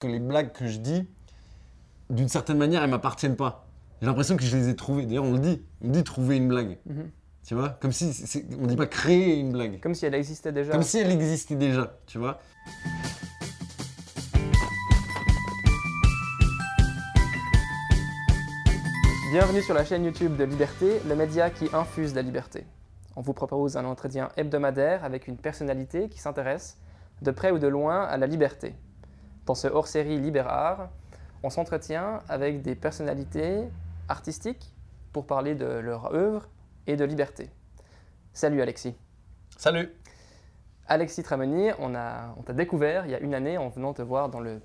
que les blagues que je dis, d'une certaine manière, elles m'appartiennent pas. J'ai l'impression que je les ai trouvées. D'ailleurs, on le dit. On dit trouver une blague. Mhm. Tu vois? Comme si. On dit pas créer une blague. Comme si elle existait déjà. Comme si elle existait déjà. Tu vois? Bienvenue sur la chaîne YouTube de Liberté, le média qui infuse la liberté. On vous propose un entretien hebdomadaire avec une personnalité qui s'intéresse, de près ou de loin, à la liberté. Dans ce hors-série Libérard, on s'entretient avec des personnalités artistiques pour parler de leur œuvre et de liberté. Salut Alexis. Salut Alexis Tramoni, on a- on t'a découvert il y a une année en venant te voir dans le,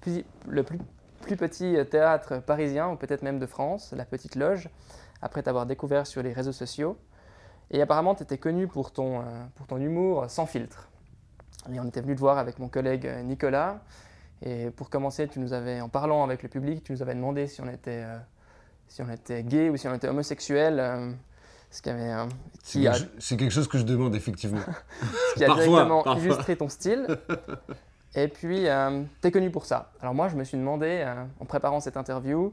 plus- le plus, plus petit théâtre parisien, ou peut-être même de France, la Petite Loge, après t'avoir découvert sur les réseaux sociaux. Et apparemment, tu étais connu pour ton, euh, pour ton humour sans filtre. Et on était venu te voir avec mon collègue euh, Nicolas. Et pour commencer, tu nous avais, en parlant avec le public, tu nous avais demandé si on était, euh, si on était gay ou si on était homosexuel. euh, ce qui avait, euh, C'est qui a- quelque, c'est quelque chose que je demande, effectivement. ce qui a Parfois, directement parfois. illustré ton style. Et puis, tu es connu pour ça. Alors moi, je me suis demandé, en préparant cette interview,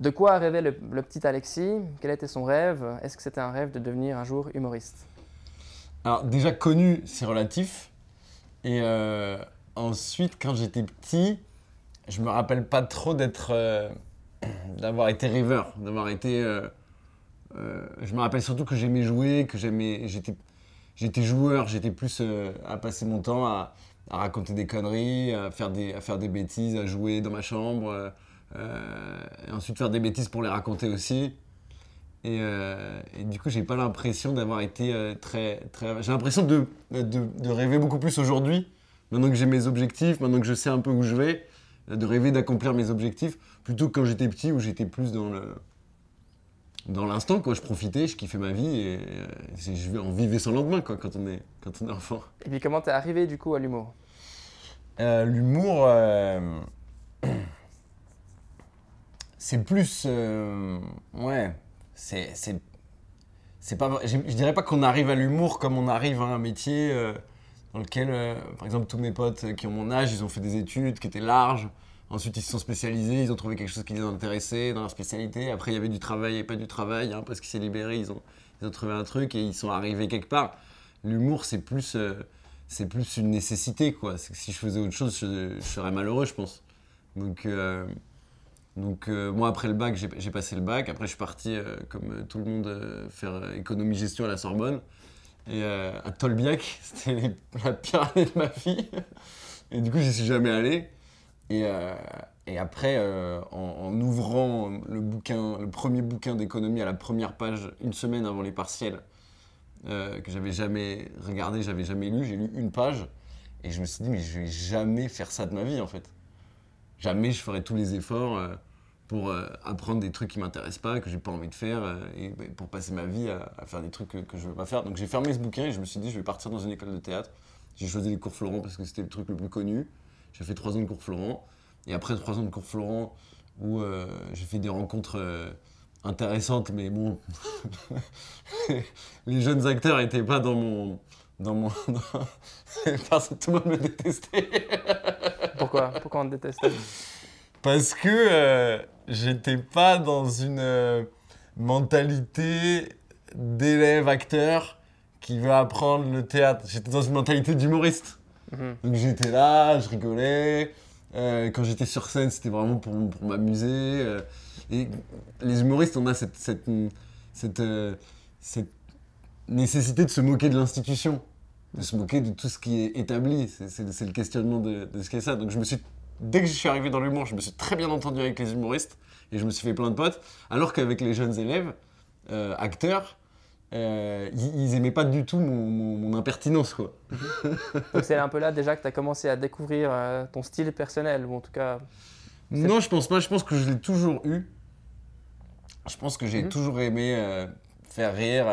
de quoi rêvait le, le petit Alexis? Quel était son rêve? Est-ce que c'était un rêve de devenir un jour humoriste? Alors, déjà connu, c'est relatif. Et euh, ensuite, quand j'étais petit, je me rappelle pas trop d'être. euh, d'avoir été rêveur, d'avoir été. euh, euh, je me rappelle surtout que j'aimais jouer, que j'aimais. J'étais, j'étais joueur, j'étais plus à passer mon temps à, raconter des conneries, à faire des, à faire des bêtises, à jouer dans ma chambre. et ensuite faire des bêtises pour les raconter aussi. Et, du coup, j'ai pas l'impression d'avoir été très, très. J'ai l'impression de, de rêver beaucoup plus aujourd'hui, maintenant que j'ai mes objectifs, maintenant que je sais un peu où je vais, euh, de rêver d'accomplir mes objectifs, plutôt que quand j'étais petit où j'étais plus dans le dans l'instant, quoi. Je profitais, je kiffais ma vie et euh, je on vivait sans lendemain, quoi, quand on est quand on est enfant. Et puis, comment t'es arrivé du coup à l'humour? Euh, L'humour, euh, c'est plus. euh, ouais, c'est. c'est- pas, je, dirais pas qu'on arrive à l'humour comme on arrive à un métier dans lequel, euh, par exemple, tous mes potes qui ont mon âge, ils ont fait des études qui étaient larges. Ensuite, ils se sont spécialisés, ils ont trouvé quelque chose qui les intéressait dans leur spécialité. Après, il y avait du travail et pas du travail. Hein, parce qu'ils s'est libéré, ils ont, trouvé un truc et ils sont arrivés quelque part. L'humour, c'est plus, euh, plus une nécessité, quoi. Si je faisais autre chose, je, serais malheureux, je pense. Donc, euh, donc moi, après le bac, j'ai passé le bac. Après, je suis parti, comme tout le monde, faire économie-gestion à la Sorbonne. Et euh, à Tolbiac, c'était la pire année de ma vie. Et du coup, j'y suis jamais allé. Et, euh, et après, euh, en, ouvrant le premier bouquin d'économie à la première page, une semaine avant les partiels, que j'avais jamais regardé, j'avais jamais lu, j'ai lu une page, et je me suis dit, mais je vais jamais faire ça de ma vie, en fait. Jamais je ferai tous les efforts pour euh, apprendre des trucs qui m'intéressent pas, que j'ai pas envie de faire, euh, et ben, pour passer ma vie à, faire des trucs que, que je veux pas faire. Donc j'ai fermé ce bouquin et je me suis dit, je vais partir dans une école de théâtre. J'ai choisi les cours Florent parce que c'était le truc le plus connu. J'ai fait trois ans de cours Florent. Et après trois ans de cours Florent, où euh, j'ai fait des rencontres intéressantes, mais bon, les jeunes acteurs n'étaient pas dans mon. Dans mon parce que tout le monde me détestait. Pourquoi? Pourquoi on te détestait Parce que euh, j'étais pas dans une euh, mentalité d'élève acteur qui veut apprendre le théâtre. J'étais dans une mentalité d'humoriste. Mhm. Donc j'étais là, je rigolais. Euh, quand j'étais sur scène, c'était vraiment pour, pour m'amuser. euh, et les humoristes, on a cette, cette, cette, cette nécessité de se moquer de l'institution, de se moquer de tout ce qui est établi. C'est le questionnement de, de ce qu'est ça. Donc je me suis, dès que je suis arrivé dans l'humour, je me suis très bien entendu avec les humoristes et je me suis fait plein de potes. Alors qu'avec les jeunes élèves, euh, acteurs, euh, ils, ils aimaient pas du tout mon, mon- mon impertinence, quoi. Donc, c'est un peu là déjà que tu as commencé à découvrir euh, ton style personnel, ou en tout cas. Non, je pense pas. Je pense que je l'ai toujours eu. Je pense que j'ai Mhm. toujours aimé euh, faire rire,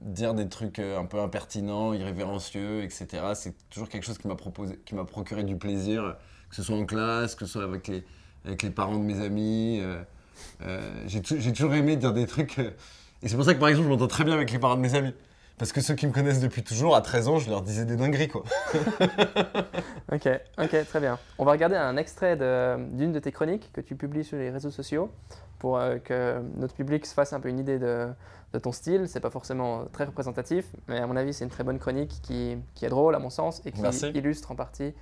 dire des trucs un peu impertinents, irrévérencieux, etc. C'est toujours quelque chose qui m'a proposé, qui m'a procuré du plaisir, que ce soit en classe, que ce soit avec les, avec les parents de mes amis. euh, euh, j'ai tou- j'ai toujours aimé dire des trucs. euh, et c'est pour ça que par exemple, je m'entends très bien avec les parents de mes amis. Parce que ceux qui me connaissent depuis toujours, à 13 ans, je leur disais des dingueries, quoi. ok, ok, très bien. On va regarder un extrait d'une de, tes chroniques que tu publies sur les réseaux sociaux pour euh, que notre public se fasse un peu une idée de, ton style. C'est pas forcément très représentatif, mais à mon avis, c'est une très bonne chronique qui, est drôle, à mon sens, et qui illustre en partie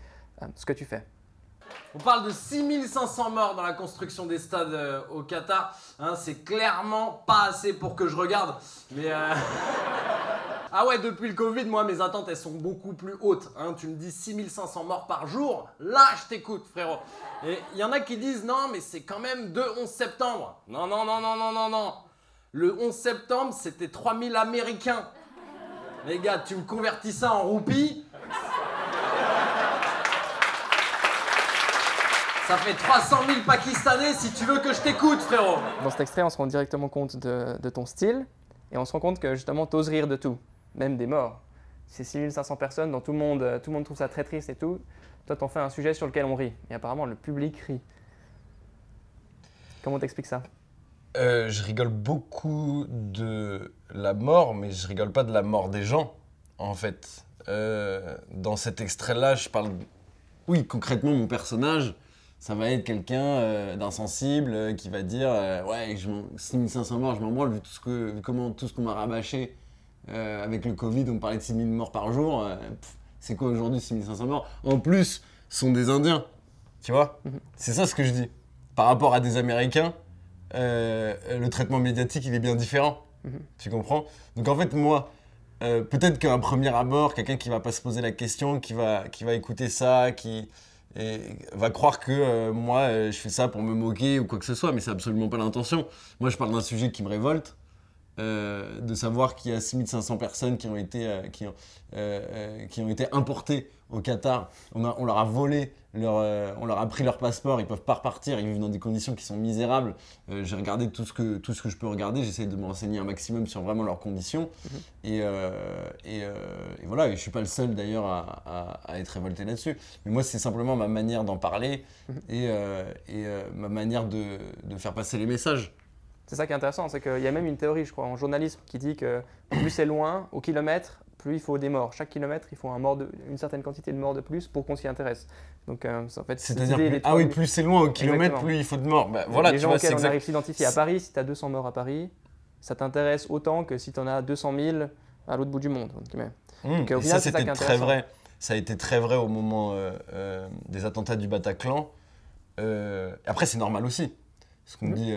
euh, ce que tu fais. On parle de 6500 morts dans la construction des stades euh, au Qatar. Hein, c'est clairement pas assez pour que je regarde. Euh, ah ouais, depuis le Covid, moi mes attentes elles sont beaucoup plus hautes. Hein. Tu me dis 6500 morts par jour, là je t'écoute frérot. Et il y en a qui disent non mais c'est quand même de 11 septembre. Non non non non non non non. Le 11 septembre c'était 3000 Américains. Les gars, tu me convertis ça en roupies Ça fait 300 000 Pakistanais si tu veux que je t'écoute, frérot. Dans cet extrait, on se rend directement compte de, ton style et on se rend compte que justement, t'oses rire de tout, même des morts. C'est 6500 personnes, dont tout le, monde, tout le monde trouve ça très triste et tout. Toi, t'en fais un sujet sur lequel on rit. Et apparemment, le public rit. Comment t'expliques ça? Euh, Je rigole beaucoup de la mort, mais je rigole pas de la mort des gens, en fait. Euh, dans cet extrait-là, je parle. Oui, concrètement, mon personnage, ça va être quelqu'un euh, d'insensible euh, qui va dire euh, ouais 6500 morts je m'en branle vu tout ce que comment tout ce qu'on m'a rabâché avec le Covid on parlait de 6000 morts par jour c'est quoi aujourd'hui 6500 morts? En plus sont des Indiens tu vois? Mhm. c'est ça ce que je dis. Par rapport à des Américains le traitement médiatique il est bien différent. Mhm. tu comprends? Donc en fait moi peut-être qu'un premier abord quelqu'un qui va pas se poser la question qui va qui va écouter ça qui et va croire que euh, moi euh, je fais ça pour me moquer ou quoi que ce soit, mais c'est absolument pas l'intention. Moi je parle d'un sujet qui me révolte, euh, de savoir qu'il y a 6500 personnes qui ont été, qui ont, qui ont été importées au Qatar. On, a, on leur a volé euh, on leur a pris leur passeport, ils peuvent pas repartir, ils vivent dans des conditions qui sont misérables. Euh, j'ai regardé tout ce, que, tout ce que je peux regarder, j'essaie de me renseigner un maximum sur vraiment leurs conditions. Mhm. Euh, et, voilà, et je suis pas le seul d'ailleurs à, être révolté là-dessus. Mais moi, c'est simplement ma manière d'en parler mhm. et, ma manière de, de faire passer les messages. C'est ça qui est intéressant, c'est qu'il y a même une théorie, je crois, en journalisme qui dit que plus c'est loin, au kilomètre, plus il faut des morts. Chaque kilomètre, il faut un mort de, une certaine quantité de morts de plus pour qu'on s'y intéresse. Donc, euh, en fait, c'est-à-dire ah oui, plus c'est loin au kilomètre, plus il faut de morts. Bah, voilà, les gens auxquels on arrive à s'identifier à Paris, si tu as 200 morts à Paris, ça t'intéresse autant que si tu en as 200 000 à l'autre bout du monde. Donc, mmh. ça, c'était très vrai. Ça a été très vrai au moment euh, euh, des attentats du Bataclan. après, c'est normal aussi. Ce qu'on mmh. dit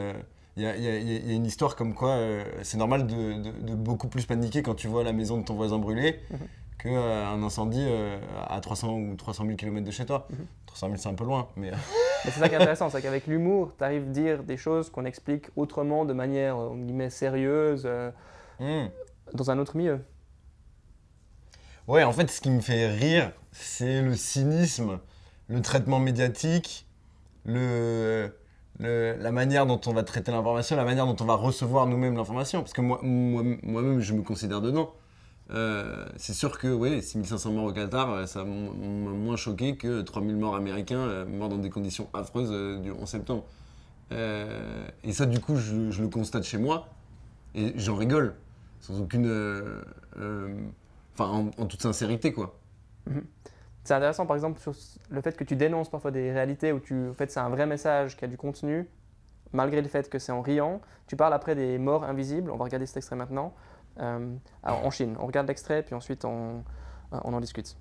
il y, a, une histoire comme quoi euh, c'est normal de, beaucoup plus paniquer quand tu vois la maison de ton voisin brûler mhm. qu'un euh, incendie euh, à 300 ou 300 000 km de chez toi. 300 mhm. 000 c'est un peu loin, mais... c'est ça qui est intéressant, c'est qu'avec l'humour, tu arrives à dire des choses qu'on explique autrement, de manière, guillemets, sérieuse, hmm. dans un autre milieu. Ouais, en fait, ce qui me fait rire, c'est le cynisme, le traitement médiatique, le la manière dont on va traiter l'information, la manière dont on va recevoir nous-mêmes l'information. Parce que moi, moi-même, je me considère dedans. Euh, c'est sûr que oui, 6500 morts au Qatar, euh, ça m'a moins choqué que 3000 morts américains euh, morts dans des conditions affreuses du 11 septembre. et ça, du coup, je, le constate chez moi et j'en rigole, sans aucune. Enfin, en, toute sincérité, quoi. Mhm. C'est intéressant, par exemple, sur le fait que tu dénonces parfois des réalités où tu, en fait, c'est un vrai message qui a du contenu, malgré le fait que c'est en riant. Tu parles après des morts invisibles. On va regarder cet extrait maintenant. Euh, en Chine, on regarde l'extrait, puis ensuite on, euh, en discute.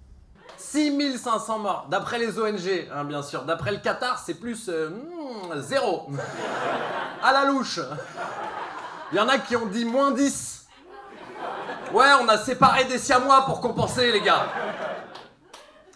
6500 morts, d'après les ONG, hein, bien sûr. D'après le Qatar, c'est plus euh, hmm, zéro. à la louche. Il y en a qui ont dit moins 10. Ouais, on a séparé des siamois pour compenser, les gars.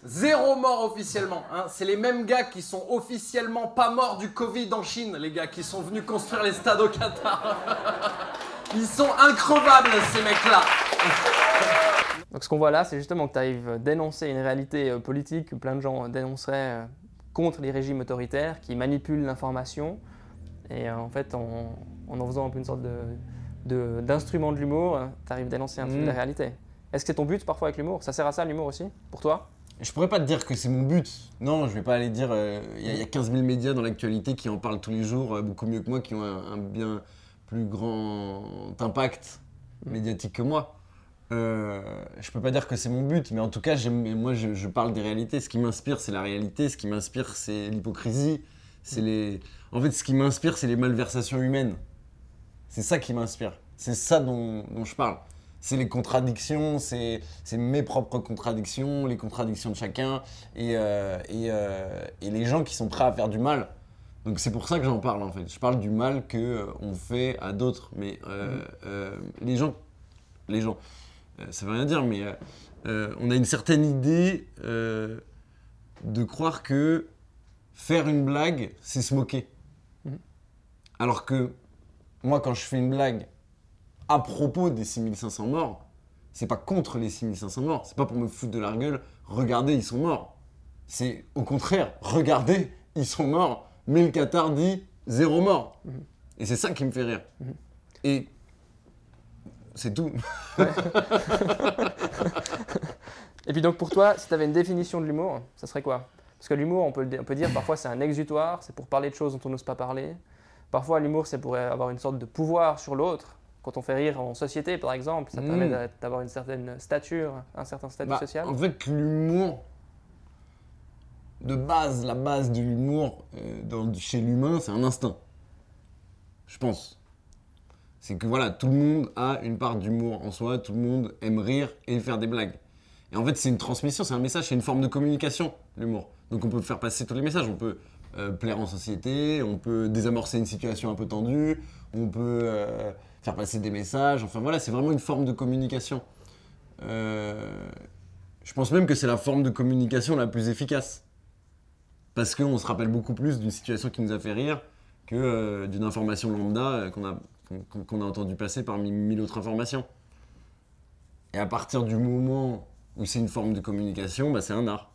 Zéro mort officiellement. Hein. C'est les mêmes gars qui sont officiellement pas morts du Covid en Chine, les gars, qui sont venus construire les stades au Qatar. Ils sont increvables, ces mecs-là. Donc ce qu'on voit là, c'est justement que tu arrives dénoncer une réalité euh, politique que plein de gens dénonceraient euh, contre les régimes autoritaires qui manipulent l'information. Et euh, en fait, en, en, faisant un peu une sorte d'instrument de, de l'humour, tu arrives à dénoncer un truc de la mm. réalité. Est-ce que c'est ton but parfois avec l'humour? Ça sert à ça l'humour aussi, pour toi? Je pourrais pas te dire que c'est mon but. Non, je vais pas aller dire. Euh, il y, a 15 000 médias dans l'actualité qui en parlent tous les jours, euh, beaucoup mieux que moi, qui ont un, bien plus grand impact médiatique que moi. euh, je peux pas dire que c'est mon but, mais en tout cas, moi, je, je parle des réalités. Ce qui m'inspire, c'est la réalité. Ce qui m'inspire, c'est l'hypocrisie. C'est les. En fait, ce qui m'inspire, c'est les malversations humaines. C'est ça qui m'inspire. C'est ça dont, dont je parle. C'est les contradictions, c'est mes propres contradictions, les contradictions de chacun, et, euh, et, euh, et les gens qui sont prêts à faire du mal. Donc c'est pour ça que j'en parle en fait. Je parle du mal que euh, on fait à d'autres, mais euh, les gens, les gens, ça veut rien dire, mais on a une certaine idée de croire que faire une blague, c'est se moquer. Mhm. Alors que moi, quand je fais une blague à propos des 6500 morts, c'est pas contre les 6500 morts, c'est pas pour me foutre de la gueule, regardez, ils sont morts. C'est au contraire, regardez, ils sont morts, mais le Qatar dit zéro mort. Mhm. Et c'est ça qui me fait rire. Mhm. Et c'est tout. Et puis donc pour toi, si tu avais une définition de l'humour, ça serait quoi? Parce que l'humour, on peut, le- on peut dire parfois c'est un exutoire, c'est pour parler de choses dont on n'ose pas parler. Parfois l'humour, c'est pour avoir une sorte de pouvoir sur l'autre. Quand on fait rire en société, par exemple, ça permet d'a- d'avoir une certaine stature, un certain statut Bah, social. En fait, l'humour, de base, la base de l'humour euh, chez l'humain, c'est un instinct. Je pense. C'est que voilà, tout le monde a une part d'humour en soi, tout le monde aime rire et faire des blagues. Et en fait, c'est une transmission, c'est un message, c'est une forme de communication, l'humour. Donc on peut faire passer tous les messages, on peut euh, plaire en société, on peut désamorcer une situation un peu tendue, on peut euh, faire passer des messages, enfin voilà, c'est vraiment une forme de communication. Euh, je pense même que c'est la forme de communication la plus efficace. Parce qu'on se rappelle beaucoup plus d'une situation qui nous a fait rire que euh, d'une information lambda euh, qu'on a, qu'on- qu'on a entendu passer parmi mille autres informations. Et à partir du moment où c'est une forme de communication, bah, c'est un art.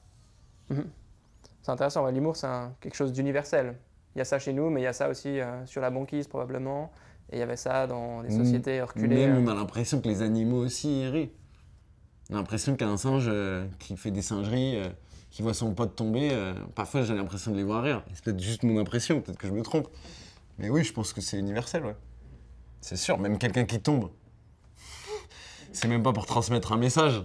C'est intéressant, l'humour c'est quelque chose d'universel. Il y a ça chez nous, mais il y a ça aussi sur la banquise probablement. Et il y avait ça dans les Mm. sociétés reculées. Même euh. on a l'impression que les animaux aussi rient. On a l'impression qu'un singe euh, qui fait des singeries, euh, qui voit son pote tomber, euh, parfois j'ai l'impression de les voir rire. C'est peut-être juste mon impression, peut-être que je me trompe. Mais oui, je pense que c'est universel, ouais. C'est sûr, même quelqu'un qui tombe. c'est même pas pour transmettre un message.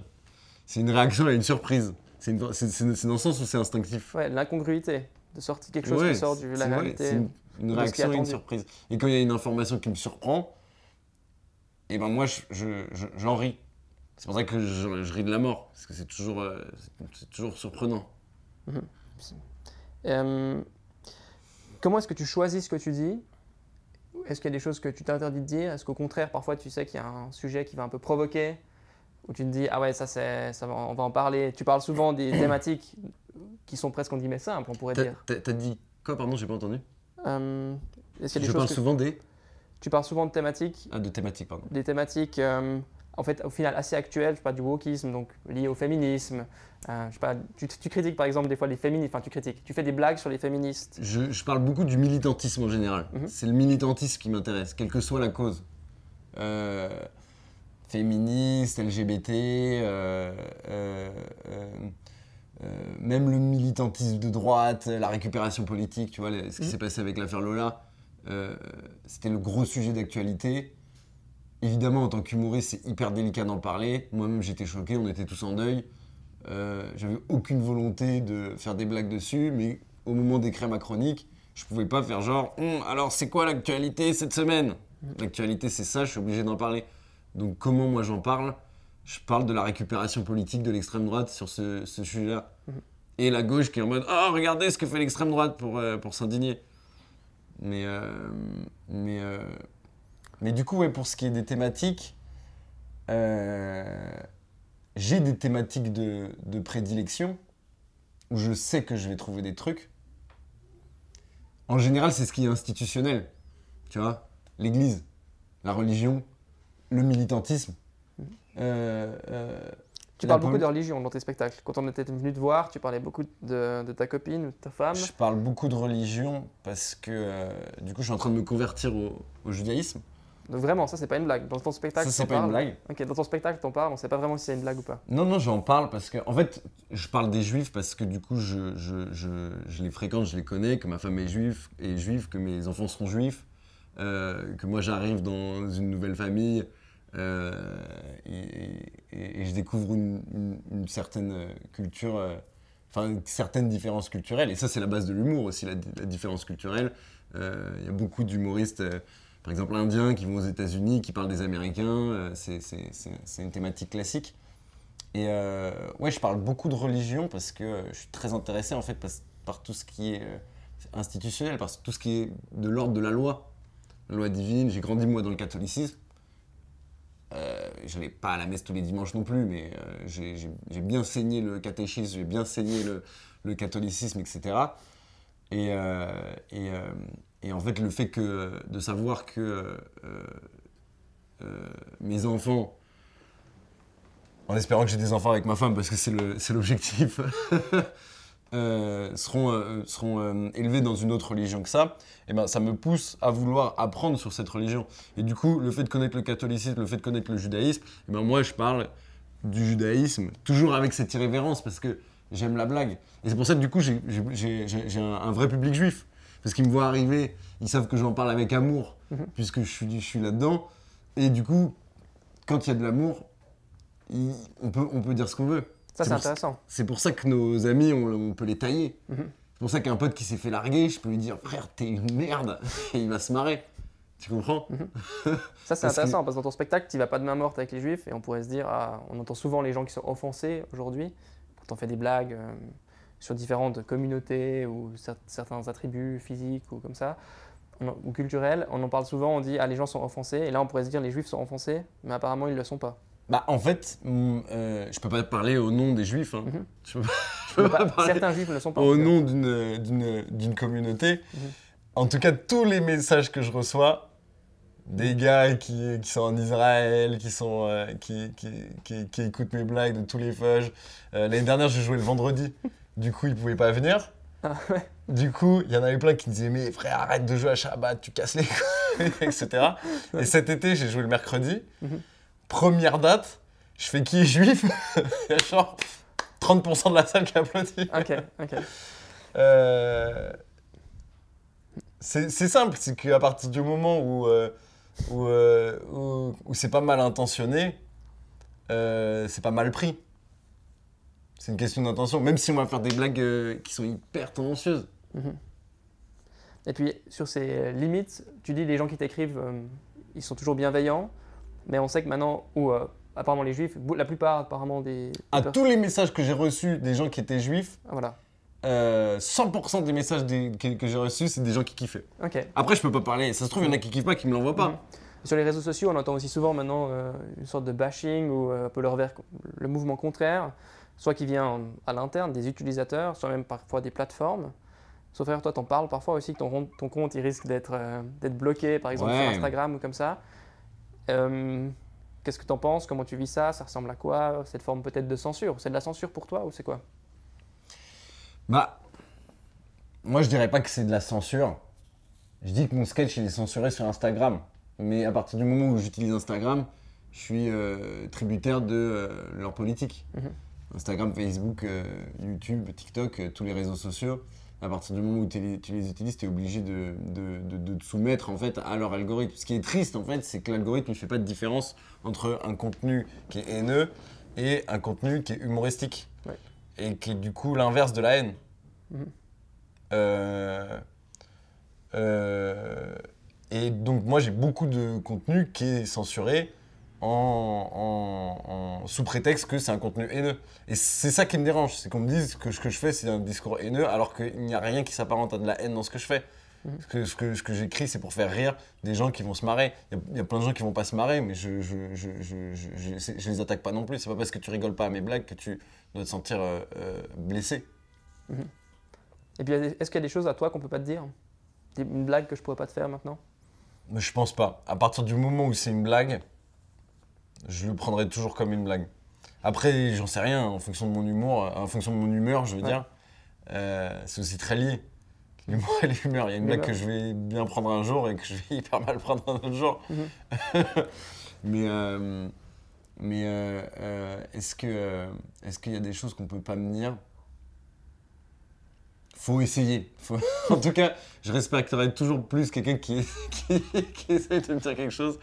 C'est une réaction à une surprise. C'est dans le sens où c'est instinctif. Ouais, l'incongruité, de sortir quelque chose Ouais, qui sort de la réalité. Une, réaction à une surprise. Et quand il y a une information qui me surprend, et ben moi, je- je- je- j'en ris. C'est pour ça que je, je ris de la mort, parce que c'est toujours, euh, c'est- toujours surprenant. Euh, comment est-ce que tu choisis ce que tu dis? Est-ce qu'il y a des choses que tu t'interdis de dire? Est-ce qu'au contraire, parfois, tu sais qu'il y a un sujet qui va un peu provoquer? Où tu te dis, ah ouais, ça, c'est, ça on va en parler. Tu parles souvent des thématiques qui sont presque, entre guillemets, simples, on pourrait dire. t'as dit quoi, pardon, j'ai pas entendu Euh, est-ce qu'il y a Je parle que- souvent des... Tu parles souvent de thématiques, Ah, de thématiques, pardon. des thématiques euh, en fait, au final assez actuelles, je pas, du wokisme, donc liées au féminisme. Euh, je sais pas, tu, tu critiques par exemple des fois les féministes, enfin tu critiques, tu fais des blagues sur les féministes. Je, je parle beaucoup du militantisme en général. Mhm. C'est le militantisme qui m'intéresse, quelle que soit la cause. Euh, féministe, LGBT, même le militantisme de droite, la récupération politique, tu vois, ce qui Mhm. s'est passé avec l'affaire Lola, euh, c'était le gros sujet d'actualité. Évidemment, en tant qu'humoriste, c'est hyper délicat d'en parler. Moi-même, j'étais choqué, on était tous en deuil. Euh, J'avais aucune volonté de faire des blagues dessus, mais au moment d'écrire ma chronique, je pouvais pas faire genre Hum, alors c'est quoi l'actualité cette semaine? L'actualité c'est ça, je suis obligé d'en parler. Donc comment moi j'en parle? Je parle de la récupération politique de l'extrême droite sur ce, ce sujet-là. Mhm. Et la gauche qui est en mode Oh regardez ce que fait l'extrême droite pour, euh, pour s'indigner. Mais, euh, mais, euh, mais du coup, ouais, pour ce qui est des thématiques, j'ai des thématiques de, de prédilection où je sais que je vais trouver des trucs. En général, c'est ce qui est institutionnel. Tu vois L'église, la religion, le militantisme. Euh, euh, Tu parles beaucoup de religion dans tes spectacles. Quand on était venu te voir, tu parlais beaucoup de, de ta copine ou de ta femme. Je parle beaucoup de religion parce que euh, du coup, je suis en train de me convertir au, au judaïsme. Donc vraiment, ça c'est pas une blague. Dans ton spectacle, Ça, c'est pas une blague. Ok, dans ton spectacle, t'en parles, on sait pas vraiment si c'est une blague ou pas. Non, non, j'en parle parce que, en fait, je parle des juifs parce que du coup, je, je, je, je les fréquente, je les connais, que ma femme est juive, est juive que mes enfants sont juifs, euh, que moi j'arrive dans une nouvelle famille euh, et, je découvre une, certaine euh, culture, euh, enfin une certaine différence culturelle. Et ça, c'est la base de l'humour aussi, la, différence culturelle. Euh, Il y a beaucoup d'humoristes, euh, par exemple indiens, qui vont aux États-Unis, qui parlent des Américains. euh, c'est- une thématique classique. Et euh, ouais, je parle beaucoup de religion parce que euh, je suis très intéressé en fait par, par tout ce qui est euh, institutionnel, par tout ce qui est de l'ordre de la loi, la loi divine. J'ai grandi moi dans le catholicisme. Euh, j'allais pas à la messe tous les dimanches non plus, mais euh, j'ai bien saigné le catéchisme, j'ai bien saigné le, catholicisme, etc. Et, euh, et, en fait, le fait que, de savoir que mes enfants, en espérant que j'ai des enfants avec ma femme, parce que c'est l'objectif, euh, seront, euh, seront euh, élevés dans une autre religion que ça, et ben, ça me pousse à vouloir apprendre sur cette religion. Et du coup, le fait de connaître le catholicisme, le fait de connaître le judaïsme, et ben, moi, je parle du judaïsme, toujours avec cette irrévérence, parce que j'aime la blague. Et c'est pour ça que du coup, j'ai- un, un vrai public juif. Parce qu'ils me voient arriver, ils savent que j'en parle avec amour, Mhm. puisque je suis, je suis là-dedans. Et du coup, quand il y a de l'amour, il- on, peut, on peut dire ce qu'on veut. Ça, c'est pour- intéressant. C'est pour ça que nos amis, on, on peut les tailler. Mhm. C'est pour ça qu'un pote qui s'est fait larguer, je peux lui dire frère, t'es une merde, et il va se marrer. Tu comprends Ça, c'est que- intéressant parce que dans ton spectacle, tu vas pas de main morte avec les juifs et on pourrait se dire, ah, on entend souvent les gens qui sont offensés aujourd'hui quand on fait des blagues euh, sur différentes communautés ou cer- certains attributs physiques ou comme ça, on ou culturels. On en parle souvent, on dit, ah, les gens sont offensés et là, on pourrait se dire, les juifs sont offensés, mais apparemment, ils le sont pas. Bah, en fait, mm, euh, je peux pas parler au nom des juifs. hein. Mhm. Je peux pas, je peux pas parler certains juifs ne le sont pas. au nom d'une- communauté. Mhm. En tout cas, tous les messages que je reçois, des gars qui, qui sont en Israël, qui, sont, euh, qui, qui, qui- écoutent mes blagues de tous les fudges. Euh, L'année dernière, je jouais le vendredi. Du coup, ils pouvaient pas venir. Ah ouais. Du coup, il y en avait plein qui me disaient Mais frère, arrête de jouer à Shabbat, tu casses les couilles, etc. Et cet été, j'ai joué le mercredi. Mhm. Première date, je fais qui est juif Il y a genre 30% de la salle qui applaudit. Ok, ok. Euh, c'est simple, c'est qu'à partir du moment où, euh, où, euh, où, où c'est pas mal intentionné, c'est pas mal pris. C'est une question d'intention, même si on va faire des blagues qui sont hyper tendancieuses. Mhm. Et puis, sur ces limites, tu dis les gens qui t'écrivent, ils sont toujours bienveillants, mais on sait que maintenant, ou euh, apparemment les juifs, la plupart apparemment des... des À tous les messages que j'ai reçus des gens qui étaient juifs, Ah, Voilà, euh, 100% des messages des- que, que j'ai reçus, c'est des gens qui kiffaient. Après, je peux pas parler. Ça se trouve, il y en a qui kiffent pas, qui me l'envoient pas. Mhm. Sur les réseaux sociaux, on entend aussi souvent maintenant euh, une sorte de bashing ou euh, un peu le, revers- le mouvement contraire, soit qui vient à l'interne des utilisateurs, soit même parfois des plateformes. Sauf frère, toi, t'en parles parfois aussi que ton, ton compte il risque d'être euh, bloqué, par exemple Ouais. sur Instagram ou comme ça. Euh, Qu'est-ce que t'en penses? Comment tu vis ça? Ça ressemble à quoi? Cette forme peut-être de censure? C'est de la censure pour toi ou c'est quoi? Bah, moi je dirais pas que c'est de la censure. Je dis que mon sketch il est censuré sur Instagram. Mais à partir du moment où j'utilise Instagram, je suis euh, tributaire de euh, leur politique. Mhm. Instagram, Facebook, euh, YouTube, TikTok, tous les réseaux sociaux. À partir du moment où tu les, utilises, tu es obligé de, de- de- de te soumettre en fait à leur algorithme. Ce qui est triste en fait, c'est que l'algorithme ne fait pas de différence entre un contenu qui est haineux et un contenu qui est humoristique. Ouais. Et qui est du coup l'inverse de la haine. Mhm. Euh, euh, et donc moi j'ai beaucoup de contenu qui est censuré en, en- en- sous prétexte que c'est un contenu haineux. Et c'est ça qui me dérange, c'est qu'on me dise que ce que je fais c'est un discours haineux alors qu'il n'y a rien qui s'apparente à de la haine dans ce que je fais. Mhm. Ce que, ce que, ce que j'écris c'est pour faire rire des gens qui vont se marrer. Il y a- il y, a plein de gens qui vont pas se marrer mais je, je, je, je, je, les attaque pas non plus. C'est pas parce que tu rigoles pas à mes blagues que tu dois te sentir euh, euh, blessé. Et puis, est-ce qu'il y a des choses à toi qu'on peut pas te dire? Des- Une blague que je pourrais pas te faire maintenant? Mais je pense pas. À partir du moment où c'est une blague, je le prendrai toujours comme une blague. Après, j'en sais rien, en fonction de mon humour, euh, en fonction de mon humeur, je veux Ouais. dire. Euh, c'est aussi très lié. L'humour et l'humeur. Il y a une blague que je vais bien prendre un jour et que je vais hyper mal prendre un autre jour. Mhm. mais euh, mais euh, est-ce que est-ce qu'il y a des choses qu'on peut pas me dire? Faut essayer. Faut- en tout cas, je respecterai toujours plus quelqu'un qui, qui, qui essaye de me dire quelque chose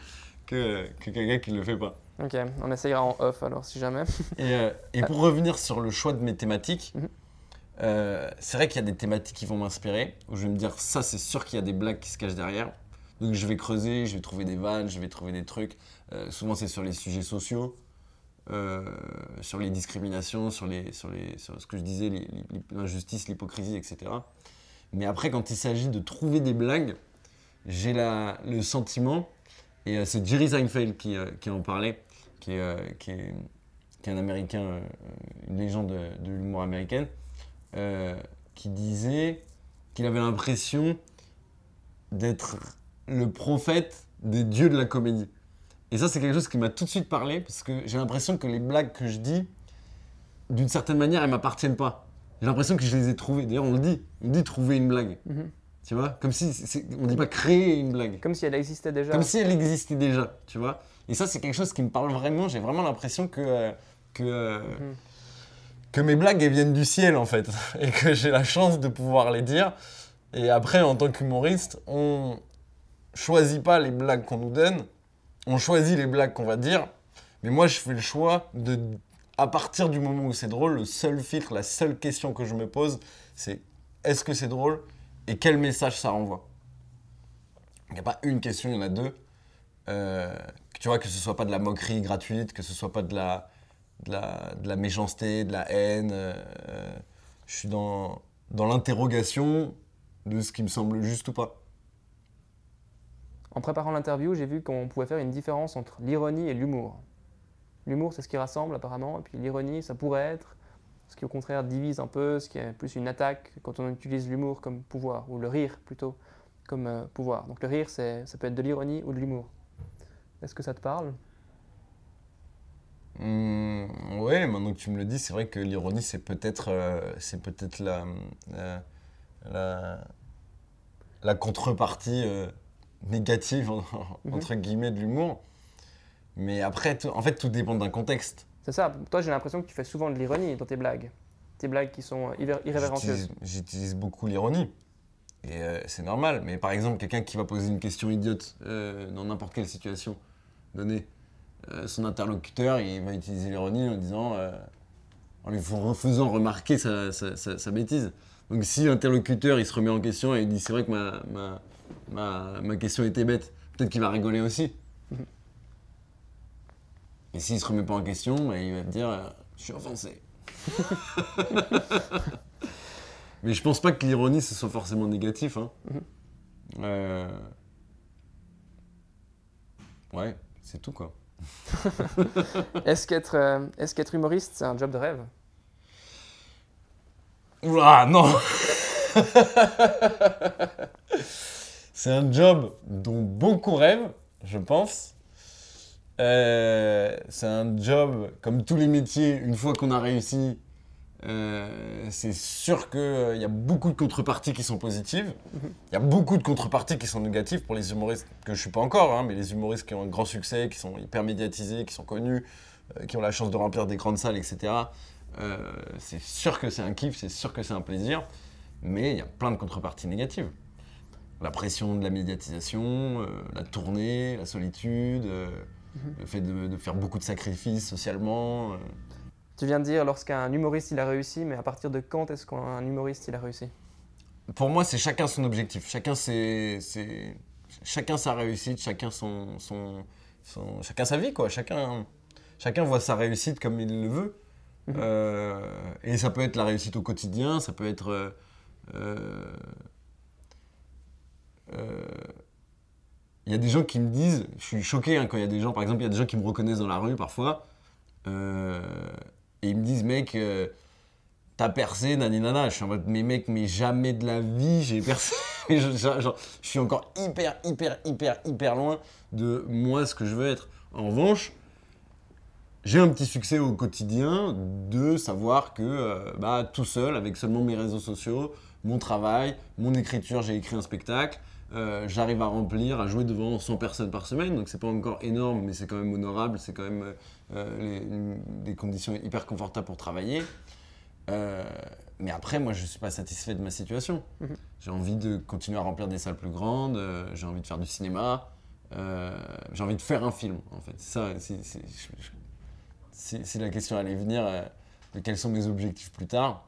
que, que quelqu'un qui ne le fait pas. Ok, on essayera en off alors si jamais. Et, euh, et pour revenir sur le choix de mes thématiques, Mhm. euh, c'est vrai qu'il y a des thématiques qui vont m'inspirer, où je vais me dire, ça c'est sûr qu'il y a des blagues qui se cachent derrière. Donc je vais creuser, je vais trouver des vannes, je vais trouver des trucs. Euh, souvent c'est sur les sujets sociaux, sur les discriminations, sur, les, sur, les, sur ce que je disais, l'injustice, l'hypocrisie, etc. Mais après, quand il s'agit de trouver des blagues, j'ai le sentiment, et c'est Jerry Seinfeld qui, qui en parlait, qui est, euh, qui est, qui est un américain, euh, une légende de, de l'humour américaine, euh, qui disait qu'il avait l'impression d'être le prophète des dieux de la comédie. Et ça, c'est quelque chose qui m'a tout de suite parlé, parce que j'ai l'impression que les blagues que je dis, d'une certaine manière, elles m'appartiennent pas. J'ai l'impression que je les ai trouvées. D'ailleurs, on le dit. On dit trouver une blague. Mhm. Tu vois? Comme si. on dit pas créer une blague. Comme si elle existait déjà. Comme si elle existait déjà. Tu vois? Et ça, c'est quelque chose qui me parle vraiment. J'ai vraiment l'impression que. euh, que euh, Mhm. que mes blagues elles viennent du ciel en fait et que j'ai la chance de pouvoir les dire et après en tant qu'humoriste on choisit pas les blagues qu'on nous donne on choisit les blagues qu'on va dire mais moi je fais le choix de à partir du moment où c'est drôle le seul filtre la seule question que je me pose c'est est-ce que c'est drôle et quel message ça renvoie? Il n'y a pas une question il y en a deux Euh, tu vois que ce soit pas de la moquerie gratuite que ce soit pas de la de la, méchanceté, de la haine. euh, je suis dans, dans l'interrogation de ce qui me semble juste ou pas. En préparant l'interview, j'ai vu qu'on pouvait faire une différence entre l'ironie et l'humour. L'humour, c'est ce qui rassemble apparemment, et puis l'ironie, ça pourrait être ce qui au contraire divise un peu, ce qui est plus une attaque quand on utilise l'humour comme pouvoir, ou le rire plutôt comme euh, pouvoir. Donc le rire, ça peut être de l'ironie ou de l'humour. Est-ce que ça te parle? Hum, ouais, maintenant que tu me le dis, c'est vrai que l'ironie, c'est peut-être euh, c'est peut-être la, la, la, la contrepartie euh, négative, Mhm. entre guillemets, de l'humour. Mais après, tout- en fait, tout dépend d'un contexte. C'est ça, toi j'ai l'impression que tu fais souvent de l'ironie dans tes blagues. Tes blagues qui sont euh, irré- irrévérencieuses. J'utilise- J'utilise beaucoup l'ironie. Et euh, c'est normal. Mais par exemple, quelqu'un qui va poser une question idiote euh, dans n'importe quelle situation donnée, euh, son interlocuteur, il va utiliser l'ironie en disant, euh, en lui faisant remarquer sa, sa- sa- sa bêtise. Donc si l'interlocuteur il se remet en question et il dit c'est vrai que ma, ma, ma, ma question était bête, peut-être qu'il va rigoler aussi. Et s'il se remet pas en question, bah, il va te dire euh, je suis offensé. Mais je pense pas que l'ironie ce soit forcément négatif. Hein. Mhm. Euh, Ouais, c'est tout quoi. Est-ce qu'être euh, est-ce qu'être humoriste, c'est un job de rêve? Oula, non C'est un job dont beaucoup rêvent, je pense. Euh, c'est un job, comme tous les métiers, une fois qu'on a réussi, euh, c'est sûr qu'il y a beaucoup de contreparties qui sont positives. Il y a beaucoup de contreparties qui sont négatives pour les humoristes, que je suis pas encore, hein, mais les humoristes qui ont un grand succès, qui sont hyper médiatisés, qui sont connus, euh, qui ont la chance de remplir des grandes salles, etc. Euh, c'est sûr que c'est un kiff, c'est sûr que c'est un plaisir, mais il y a plein de contreparties négatives. La pression de la médiatisation, euh, la tournée, la solitude, euh, Mhm. le fait de, de faire beaucoup de sacrifices socialement. Tu viens de dire lorsqu'un humoriste il a réussi, mais à partir de quand est-ce qu'un humoriste il a réussi? Pour moi, c'est chacun son objectif, chacun, ses- ses- chacun sa réussite, chacun, son, son, son- chacun sa vie, quoi. Chacun, chacun voit sa réussite comme il le veut. Mhm. Euh, et ça peut être la réussite au quotidien, ça peut être. euh, euh, euh, Il y a des gens qui me disent, je suis choqué hein, quand il y a des gens, par exemple, il y a des gens qui me reconnaissent dans la rue parfois, euh, et ils me disent, mec, euh, t'as percé, nani nana. Je suis en mode, mais mec, mais jamais de la vie j'ai percé. Je suis encore hyper, hyper, hyper, hyper loin de moi, ce que je veux être. En revanche, j'ai un petit succès au quotidien de savoir que, euh, bah, tout seul, avec seulement mes réseaux sociaux, mon travail, mon écriture, j'ai écrit un spectacle, euh, j'arrive à remplir, à jouer devant 100 personnes par semaine, donc c'est pas encore énorme, mais c'est quand même honorable, c'est quand même euh, les- des conditions hyper confortables pour travailler. Euh, mais après, moi, je suis pas satisfait de ma situation. Mhm. J'ai envie de continuer à remplir des salles plus grandes, j'ai envie de faire du cinéma, j'ai envie de faire un film, en fait. Ça, c'est la question à aller venir de quels sont mes objectifs plus tard.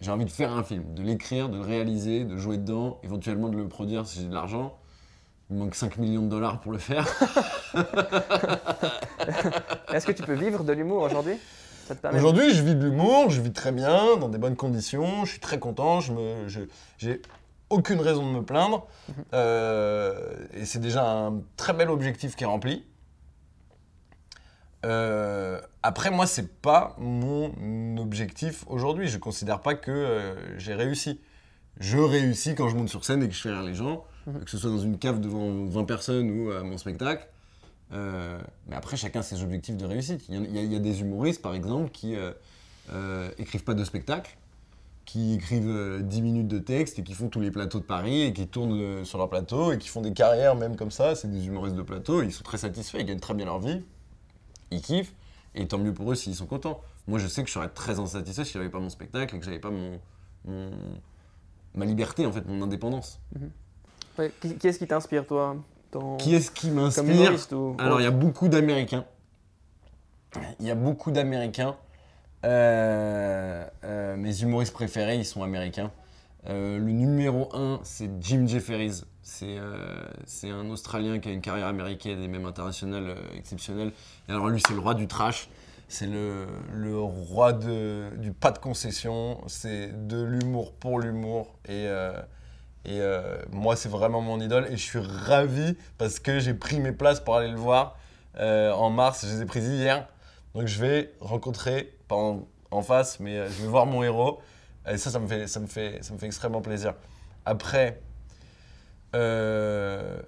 J'ai envie de faire un film, de l'écrire, de le réaliser, de jouer dedans, éventuellement de le produire si j'ai de l'argent. Il me manque 5 millions de dollars pour le faire. Est-ce que tu peux vivre de l'humour aujourd'hui? Aujourd'hui, je vis de l'humour, je vis très bien, dans des bonnes conditions, je suis très content, je me, je- j'ai aucune raison de me plaindre. Euh, et c'est déjà un très bel objectif qui est rempli. Euh, après, moi, c'est pas mon objectif aujourd'hui. Je considère pas que euh, j'ai réussi. Je réussis quand je monte sur scène et que je fais rire les gens, Mhm. que ce soit dans une cave devant 20 personnes ou à mon spectacle. Euh, mais après, chacun ses objectifs de réussite. Il y, y a, il y a des humoristes, par exemple, qui écrivent pas de spectacle, qui écrivent euh, 10 minutes de texte et qui font tous les plateaux de Paris et qui tournent sur leur plateau et qui font des carrières même comme ça. C'est des humoristes de plateau, ils sont très satisfaits, ils gagnent très bien leur vie, ils kiffent, et tant mieux pour eux s'ils sont contents. Moi, je sais que je serais très insatisfait si j'avais pas mon spectacle et que j'avais pas mon, mon- ma liberté, en fait, mon indépendance. Ouais, Qui, qui est-ce qui t'inspire, toi Qui est-ce qui m'inspire ou... Alors, il y a beaucoup d'Américains. Il y a beaucoup d'Américains. Euh, euh, mes humoristes préférés, ils sont américains. Euh, le numéro 1, c'est Jim Jefferies. C'est euh, c'est un Australien qui a une carrière américaine et même internationale euh, exceptionnelle. Alors, lui, c'est le roi du trash. C'est le, roi du pas de concession, c'est de l'humour pour l'humour. Et, moi, c'est vraiment mon idole. Et je suis ravi parce que j'ai pris mes places pour aller le voir en mars. Je les ai prises hier. Donc je vais rencontrer, pas en, face, mais je vais voir mon héros. Et ça, ça me fait, ça me fait, ça me fait extrêmement plaisir. Après, euh,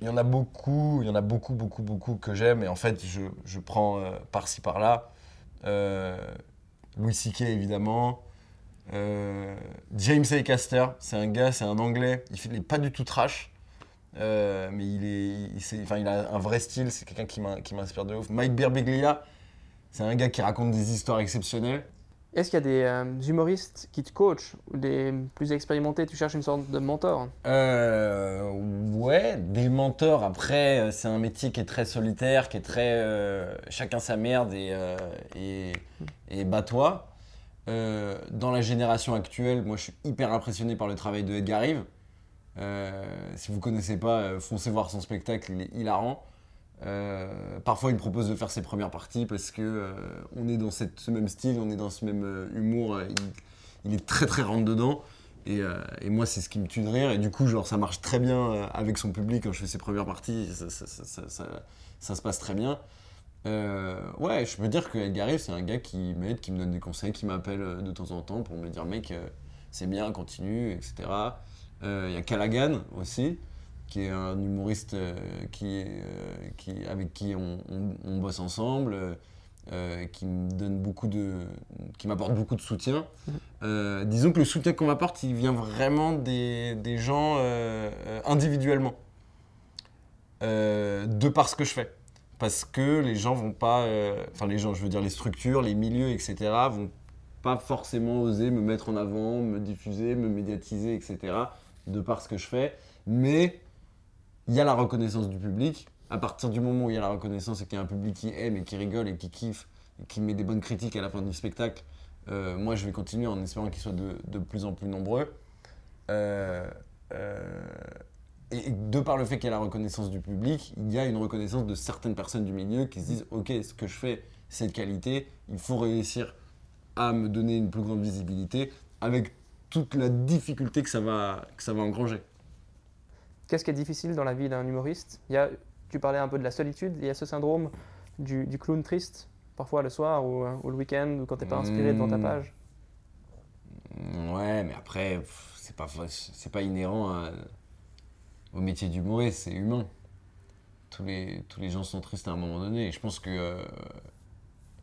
il y en a beaucoup, il y en a beaucoup, beaucoup, beaucoup que j'aime. Et en fait, je, je prends euh, par-ci, par-là. Euh, Louis C.K. évidemment. James A. Caster, c'est un gars, c'est un anglais. Il fait, il est pas du tout trash. Mais il, est, il, a un vrai style, c'est quelqu'un qui m'inspire de ouf. Mike Birbiglia, c'est un gars qui raconte des histoires exceptionnelles. Est-ce qu'il y a des euh, humoristes qui te coachent ou des plus expérimentés Tu cherches une sorte de mentor? Euh, ouais, des mentors. Après, euh, c'est un métier qui est très solitaire, qui est très. euh, chacun sa merde et, et, et bats-toi. Euh, dans la génération actuelle, moi je suis hyper impressionné par le travail de Edgar Rive. Si vous connaissez pas, foncez voir son spectacle, il est hilarant. Euh, parfois, il propose de faire ses premières parties parce que euh, on est dans ce même style, on est dans ce même euh, humour. il, est très très rentre dedans. Et, moi, c'est ce qui me tue de rire. Et du coup, genre, ça marche très bien avec son public quand je fais ses premières parties. Ça, se passe très bien. Ouais, je peux dire que Edgar c'est un gars qui m'aide, qui me donne des conseils, qui m'appelle de temps en temps pour me dire, mec, c'est bien, continue, etc. Il y a Callaghan aussi, qui est un humoriste euh, euh, qui, avec qui on, bosse ensemble, euh, qui me donne beaucoup de, qui m'apporte beaucoup de soutien. Disons que le soutien qu'on m'apporte, il vient vraiment des, des gens individuellement, de par ce que je fais. Parce que les gens vont pas, enfin les gens, je veux dire les structures, les milieux, etc., vont pas forcément oser me mettre en avant, me diffuser, me médiatiser, etc., de par ce que je fais. Mais il y a la reconnaissance du public. À partir du moment où il y a la reconnaissance et qu'il y a un public qui aime et qui rigole et qui kiffe, et qui met des bonnes critiques à la fin du spectacle, euh, moi je vais continuer en espérant qu'ils soient de, plus en plus nombreux. Euh, euh, et de par le fait qu'il y a la reconnaissance du public, il y a une reconnaissance de certaines personnes du milieu qui se disent Ok, ce que je fais, c'est de qualité, il faut réussir à me donner une plus grande visibilité avec toute la difficulté que ça va engranger. Qu'est-ce qui est difficile dans la vie d'un humoriste? Il y a, Tu parlais un peu de la solitude, il y a ce syndrome du, du clown triste, parfois le soir ou, euh, ou le week-end, ou quand t'es pas inspiré devant ta Mmh. page. Ouais, mais après, c'est pas, c'est pas inhérent à- au métier d'humoriste, c'est humain. Tous les, tous les gens sont tristes à un moment donné. Et je pense que euh,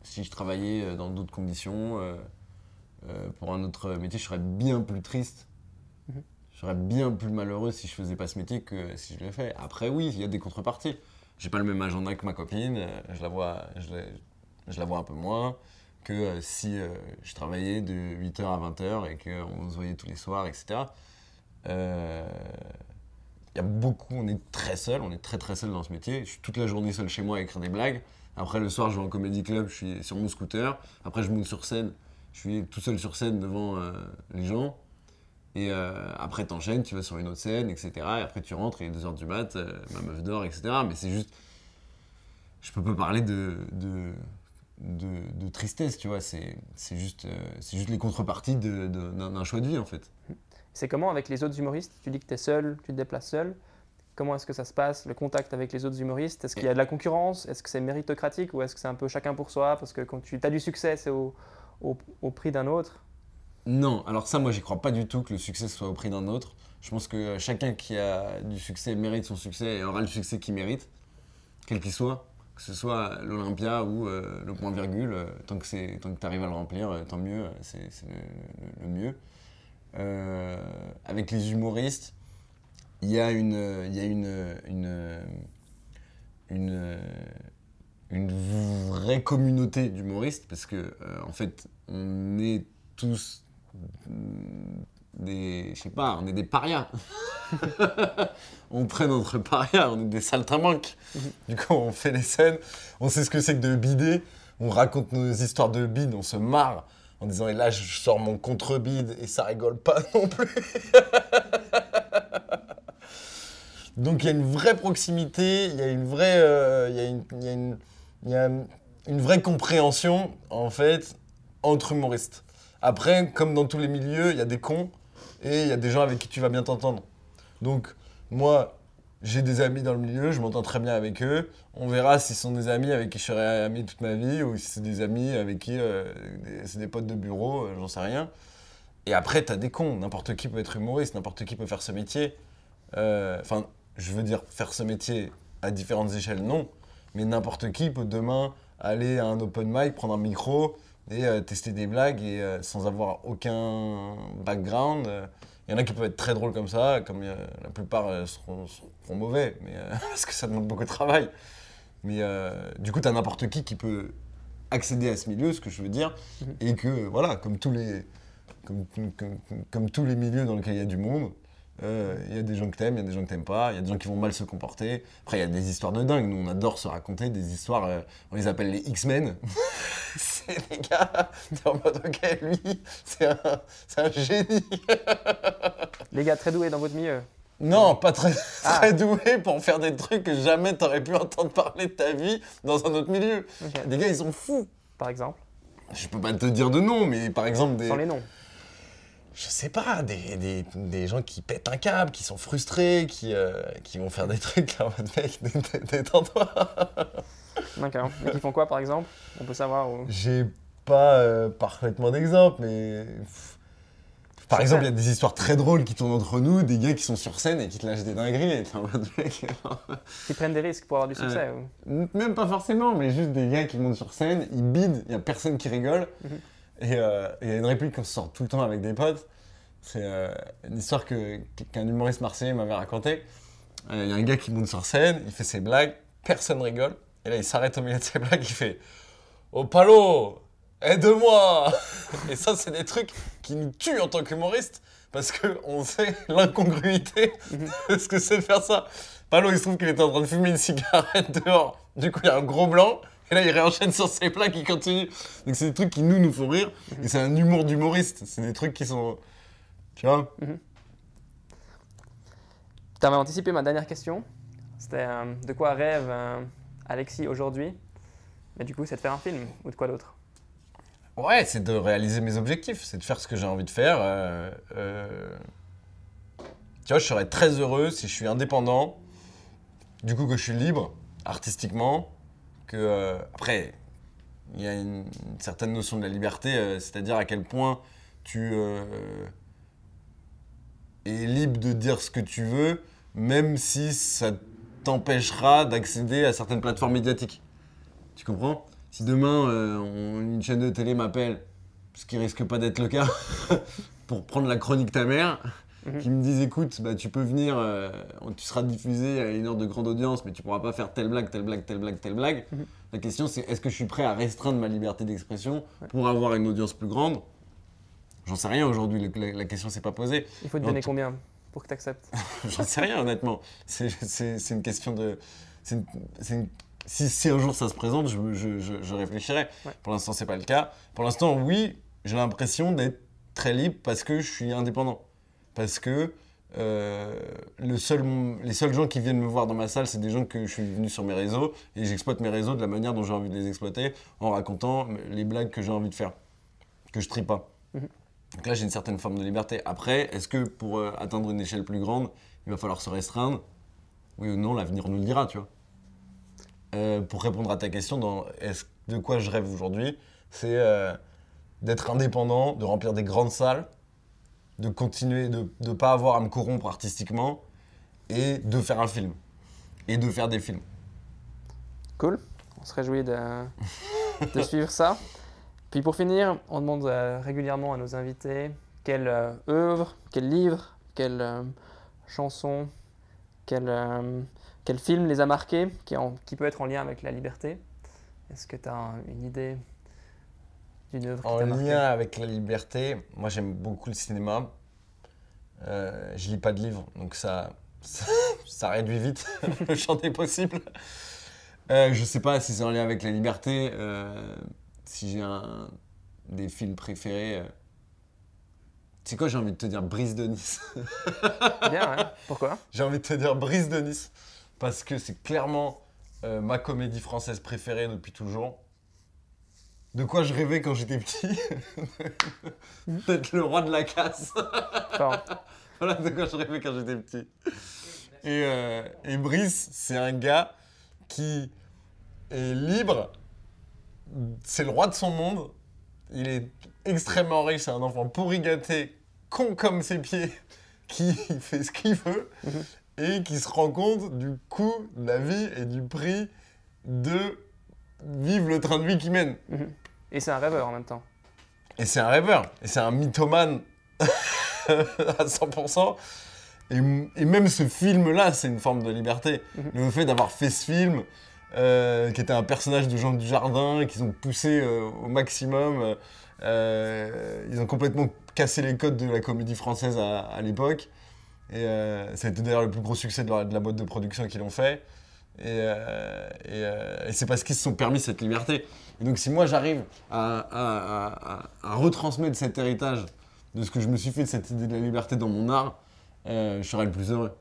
si je travaillais dans d'autres conditions, euh, euh, pour un autre métier, je serais bien plus triste. Serais bien plus malheureux si je faisais pas ce métier que si je le fais. Après, oui, il y a des contreparties. J'ai pas le même agenda que ma copine, euh, je la vois, je, la- vois un peu moins que euh, si euh, je travaillais de 8h à 20h et qu'on se voyait tous les soirs, etc. Il y a beaucoup, on est très seul, on est très très seul dans ce métier. Je suis toute la journée seul chez moi à écrire des blagues. Après, le soir, je vais en comédie club, je suis sur mon scooter. Après, je monte sur scène, je suis tout seul sur scène devant les gens. Et euh, après, t'enchaînes, tu vas sur une autre scène, etc. Et après, tu rentres, il est 2h du mat, euh, ma meuf dort, etc. Mais c'est juste. Je peux pas parler de, de, de, tristesse, tu vois. C'est juste, euh, c'est juste les contreparties d'un choix de vie, en fait. C'est comment avec les autres humoristes Tu dis que tu es seul, tu te déplaces seul. Comment est-ce que ça se passe, le contact avec les autres humoristes? Est-ce qu'il y a de la concurrence? Est-ce que c'est méritocratique ou est-ce que c'est un peu chacun pour soi? Parce que quand tu as du succès, c'est au- au prix d'un autre. Non, alors ça, moi, j'y crois pas du tout que le succès soit au prix d'un autre. Je pense que chacun qui a du succès mérite son succès et aura le succès qu'il mérite, quel qu'il soit. Que ce soit l'Olympia ou euh, le point virgule, euh, tant que c'est tu arrives à le remplir, euh, tant mieux, c'est le, mieux. Avec les humoristes, il y a une, une, vraie communauté d'humoristes parce que en fait, on est tous des, je sais pas, on est des parias. on traîne entre parias, on est des saltimbanques. Du coup, on fait les scènes, on sait ce que c'est que de bider, on raconte nos histoires de bide, on se marre en disant et là je sors mon contre-bide et ça rigole pas non plus. Donc il y a une vraie proximité, il y a une vraie, euh, il y a une, il y a une- il y a une vraie compréhension en fait entre humoristes. Après, comme dans tous les milieux, il y a des cons et il y a des gens avec qui tu vas bien t'entendre. Donc, moi, j'ai des amis dans le milieu, je m'entends très bien avec eux. On verra si sont des amis avec qui je serai ami toute ma vie ou si c'est des amis avec qui euh, c'est des potes de bureau, euh, j'en sais rien. Et après, t'as des cons. N'importe qui peut être humoriste, n'importe qui peut faire ce métier. Euh, Enfin, je veux dire, faire ce métier à différentes échelles, non. Mais n'importe qui peut demain aller à un open mic, prendre un micro et euh, tester des blagues et euh, sans avoir aucun background. euh, Il y en a qui peuvent être très drôles comme ça, comme euh, la plupart seront, seront mauvais, mais, parce que ça demande beaucoup de travail. Mais du coup, tu as n'importe qui qui peut accéder à ce milieu, ce que je veux dire, Mhm. et que, voilà, comme tous les, comme, comme- comme- comme tous les milieux dans lesquels il y a du monde, euh, il y a des gens que t'aimes, il y a des gens que t'aimes pas, il y a des gens qui vont mal se comporter. Après, il y a des histoires de dingue. Nous, on adore se raconter des histoires, euh, on les appelle les X-Men. c'est des gars, t'es en mode, ok, lui, c'est un, un génie. Les gars très doués dans votre milieu. Non, pas très, Ah. très doué pour faire des trucs que jamais t'aurais pu entendre parler de ta vie dans un autre milieu. Ok. Des gars, ils sont fous. Par exemple, Je peux pas te dire de nom, mais par exemple, des, sans les noms. Je sais pas, des, des, des gens qui pètent un câble, qui sont frustrés, qui, euh, qui vont faire des trucs là en mode mec, dé- dé- détends-toi. D'accord. Et qui font quoi par exemple? On peut savoir. J'ai pas euh, parfaitement d'exemple, mais. Par exemple, il y a des histoires très drôles qui tournent entre nous, des gars qui sont sur scène et qui te lâchent des dingueries, et t'es en mode mec. Qui prennent des risques pour avoir du succès. ou- Même pas forcément, mais juste des gars qui montent sur scène, ils bident, il y a personne qui rigole. Mhm. Et euh, il y a une réplique qu'on se sort tout le temps avec des potes. C'est euh, une histoire qu'un humoriste marseillais m'avait racontée. Euh, Il y a un gars qui monte sur scène, il fait ses blagues, personne rigole. Et là, il s'arrête au milieu de ses blagues, il fait Oh Palo, aide-moi Et ça, c'est des trucs qui nous tuent en tant qu'humoriste parce qu'on sait l'incongruité de ce que c'est de faire ça. Palo, il se trouve qu'il était en train de fumer une cigarette dehors. Du coup, il y a un gros blanc. Et là, il réenchaîne sur ses blagues, il continue. Donc, c'est des trucs qui nous, nous font rire. Et c'est un humour d'humoriste. C'est des trucs qui sont. Tu vois Tu avais anticipé ma dernière question. C'était euh, de quoi rêve euh, Alexis aujourd'hui? Mais du coup, c'est de faire un film ou de quoi d'autre? Ouais, c'est de réaliser mes objectifs, c'est de faire ce que j'ai envie de faire. euh. Tu vois, je serais très heureux si je suis indépendant, du coup que je suis libre artistiquement, euh, après il y a une, certaine notion de la liberté, euh, c'est-à-dire à quel point tu euh, es libre de dire ce que tu veux, même si ça t'empêchera d'accéder à certaines plateformes médiatiques. Tu comprends? Si demain une chaîne de télé m'appelle, ce qui risque pas d'être le cas, pour prendre la chronique ta mère, Mhm. qui me disent écoute, bah, tu peux venir, euh, tu seras diffusé à une heure de grande audience, mais tu pourras pas faire telle blague, telle blague, telle blague, telle blague. Mhm. La question c'est est-ce que je suis prêt à restreindre ma liberté d'expression Ouais. pour avoir une audience plus grande? J'en sais rien aujourd'hui, la, la question s'est pas posée. Il faut te donner combien pour que tu acceptes J'en sais rien, honnêtement. C'est- une question de. une- une- si, si un jour ça se présente, je, je- je- je réfléchirai. Ouais. Pour l'instant, c'est pas le cas. Pour l'instant, oui, j'ai l'impression d'être très libre parce que je suis indépendant. Parce que euh, le seul, les seuls gens qui viennent me voir dans ma salle, c'est des gens que je suis venu sur mes réseaux et j'exploite mes réseaux de la manière dont j'ai envie de les exploiter en racontant les blagues que j'ai envie de faire, que je trie pas. Mhm. Donc là, j'ai une certaine forme de liberté. Après, est-ce que pour euh, atteindre une échelle plus grande, il va falloir se restreindre? Oui ou non, l'avenir nous le dira, tu vois. Euh, pour répondre à ta question, dans de quoi je rêve aujourd'hui, c'est d'être indépendant, de remplir des grandes salles, de continuer, de ne pas avoir à me corrompre artistiquement et de faire un film. Et de faire des films. Cool. On se réjouit de, de suivre ça. Puis pour finir, on demande euh, régulièrement à nos invités quelle euh, œuvre, quel livre, quelle euh, chanson, quel, quel film les a marqués, qui, en- qui peut être en lien avec la liberté. Est-ce que tu as une idée? Œuvre En marqué lien avec la liberté, moi j'aime beaucoup le cinéma. Euh, je lis pas de livres, donc ça, ça, ça réduit vite le champ des possibles. Euh, je sais pas si c'est en lien avec la liberté, euh, si j'ai un des films préférés. Tu sais quoi, j'ai envie de te dire Brise de Nice? Bien, ouais. Pourquoi? J'ai envie de te dire Brise de Nice. Parce que c'est clairement ma comédie française préférée depuis toujours. De quoi je rêvais quand j'étais petit D'être le roi de la casse. Voilà de quoi je rêvais quand j'étais petit. Et, euh, et Brice, c'est un gars qui est libre. C'est le roi de son monde. Il est extrêmement riche. C'est un enfant pourri gâté, con comme ses pieds, qui fait ce qu'il veut et qui se rend compte du coût de la vie et du prix de vivre le train de vie qu'il mène. Et c'est un rêveur en même temps. Et c'est un rêveur. Et c'est un mythomane à 100%. Et, et même ce film-là, c'est une forme de liberté. Mhm. Le fait d'avoir fait ce film, euh, qui était un personnage de Jean Dujardin, qu'ils ont poussé euh, au maximum. euh, ils ont complètement cassé les codes de la comédie française à, à l'époque. Et ça a été d'ailleurs le plus gros succès de la, de la boîte de production qu'ils l'ont fait. Et, euh, et, euh, et c'est parce qu'ils se sont permis cette liberté. Et donc si moi j'arrive à, à- à- à- à retransmettre cet héritage de ce que je me suis fait de cette idée de la liberté dans mon art, euh, je serai le plus heureux.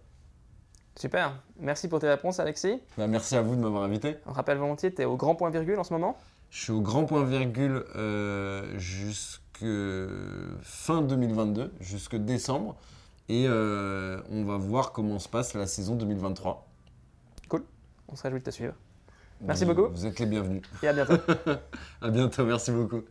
Super. Merci pour tes réponses, Alexis. Bah, merci à vous de m'avoir invité. On rappelle volontiers, tu es au grand point virgule en ce moment? Je suis au grand point virgule jusque fin 2022, jusque décembre. Et on va voir comment se passe la saison 2023. On se réjouit de te suivre. Merci Vous- beaucoup. Vous êtes les bienvenus. Et à bientôt. À bientôt, merci beaucoup.